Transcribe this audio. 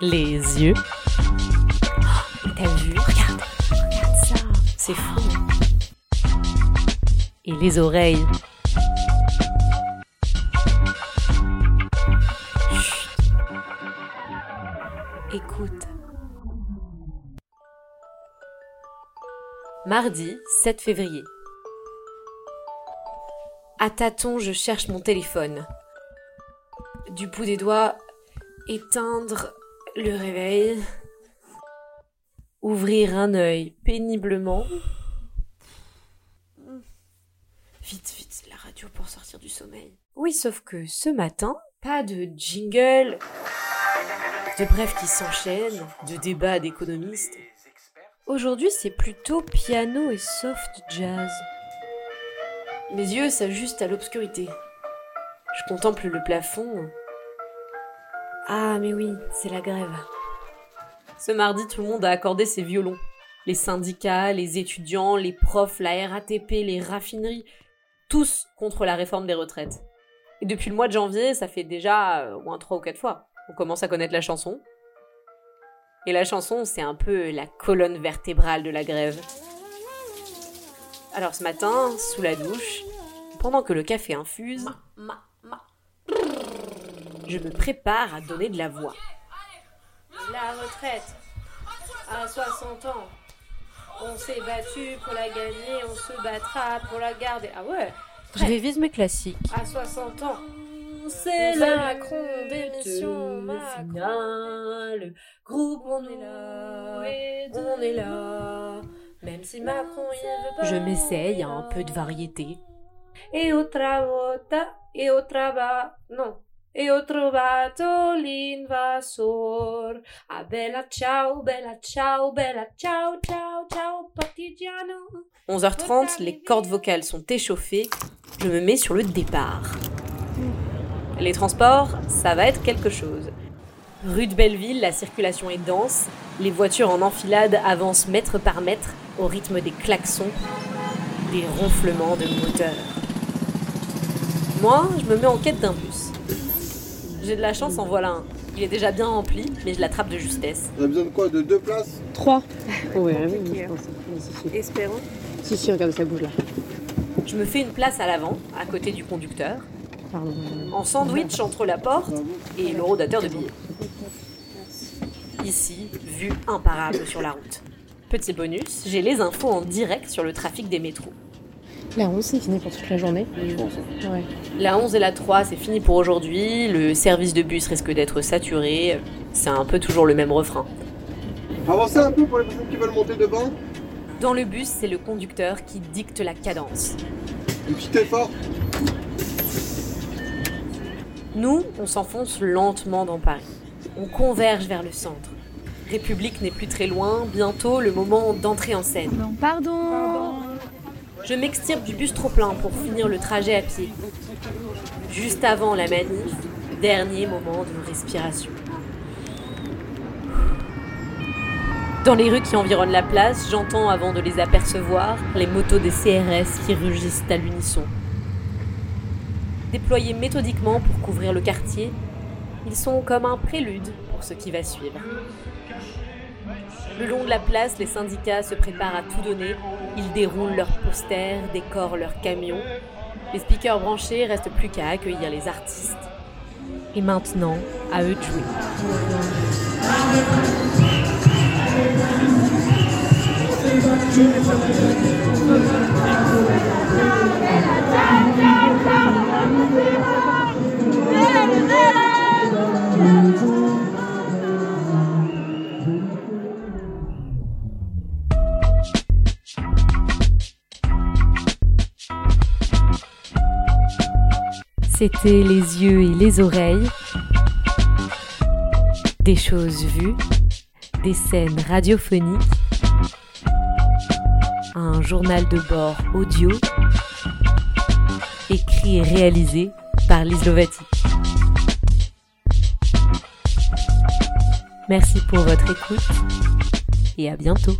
Les yeux. Oh, T'as vu? Regarde, regarde ça. C'est fou. Et les oreilles. Chut. Écoute. Mardi 7 février. À tâtons, je cherche mon téléphone. Du bout des doigts, éteindre le réveil. Ouvrir un œil péniblement. Vite, vite, la radio pour sortir du sommeil. Oui, sauf que ce matin, pas de jingle, de brefs qui s'enchaînent, de débats d'économistes. Aujourd'hui, c'est plutôt piano et soft jazz. Mes yeux s'ajustent à l'obscurité. Je contemple le plafond. Ah, mais oui, c'est la grève. Ce mardi, tout le monde a accordé ses violons. Les syndicats, les étudiants, les profs, la RATP, les raffineries, tous contre la réforme des retraites. Et depuis le mois de janvier, ça fait déjà euh, au moins trois ou quatre fois. On commence à connaître la chanson. Et la chanson, c'est un peu la colonne vertébrale de la grève. Alors ce matin, sous la douche, pendant que le café infuse, je me prépare à donner de la voix. La retraite, à 60 ans, on s'est battu pour la gagner, on se battra pour la garder. Ah ouais Je révise mes classiques. À 60 ans, c'est la Macron d'émission Macron. finale. Groupe, on est là, on est là. Même si Macron il veut pas. Je m'essaye à un peu de variété. Et otra volta, et otra va. Non. E ho trovato l'invasor. Ah bella ciao, bella ciao, bella ciao, ciao, ciao, partigiano. 11h30, les cordes vocales sont échauffées. Je me mets sur le départ. Les transports, ça va être quelque chose. Rue de Belleville, la circulation est dense. Les voitures en enfilade avancent mètre par mètre au rythme des klaxons, des ronflements de moteurs. Moi, je me mets en quête d'un bus. J'ai de la chance, en voilà un. Il est déjà bien rempli, mais je l'attrape de justesse. T'as besoin de quoi De deux places Trois. Oui, oui, je pense. Si, si. Espérons. Si, si, regarde, ça bouge là. Je me fais une place à l'avant, à côté du conducteur, Pardon. en sandwich entre la porte et le rodateur de billets. Ici, vue imparable sur la route. Petit bonus, j'ai les infos en direct sur le trafic des métros. La 11, c'est fini pour toute la journée. Je pense. Ouais. La 11 et la 3, c'est fini pour aujourd'hui. Le service de bus risque d'être saturé. C'est un peu toujours le même refrain. Avancez un peu pour les personnes qui veulent monter devant. Dans le bus, c'est le conducteur qui dicte la cadence. Un petit effort. Nous, on s'enfonce lentement dans Paris. On converge vers le centre. République n'est plus très loin, bientôt le moment d'entrer en scène. Pardon. Je m'extirpe du bus trop plein pour finir le trajet à pied. Juste avant la manif, dernier moment de respiration. Dans les rues qui environnent la place, j'entends avant de les apercevoir les motos des CRS qui rugissent à l'unisson. Déployés méthodiquement pour couvrir le quartier, ils sont comme un prélude pour ce qui va suivre. Le long de la place, les syndicats se préparent à tout donner. Ils déroulent leurs posters, décorent leurs camions. Les speakers branchés restent plus qu'à accueillir les artistes. Et maintenant, à eux de jouer. Les yeux et les oreilles. Des choses vues, des scènes radiophoniques, un journal de bord audio, écrit et réalisé par Lise Lovati. Merci pour votre écoute et à bientôt.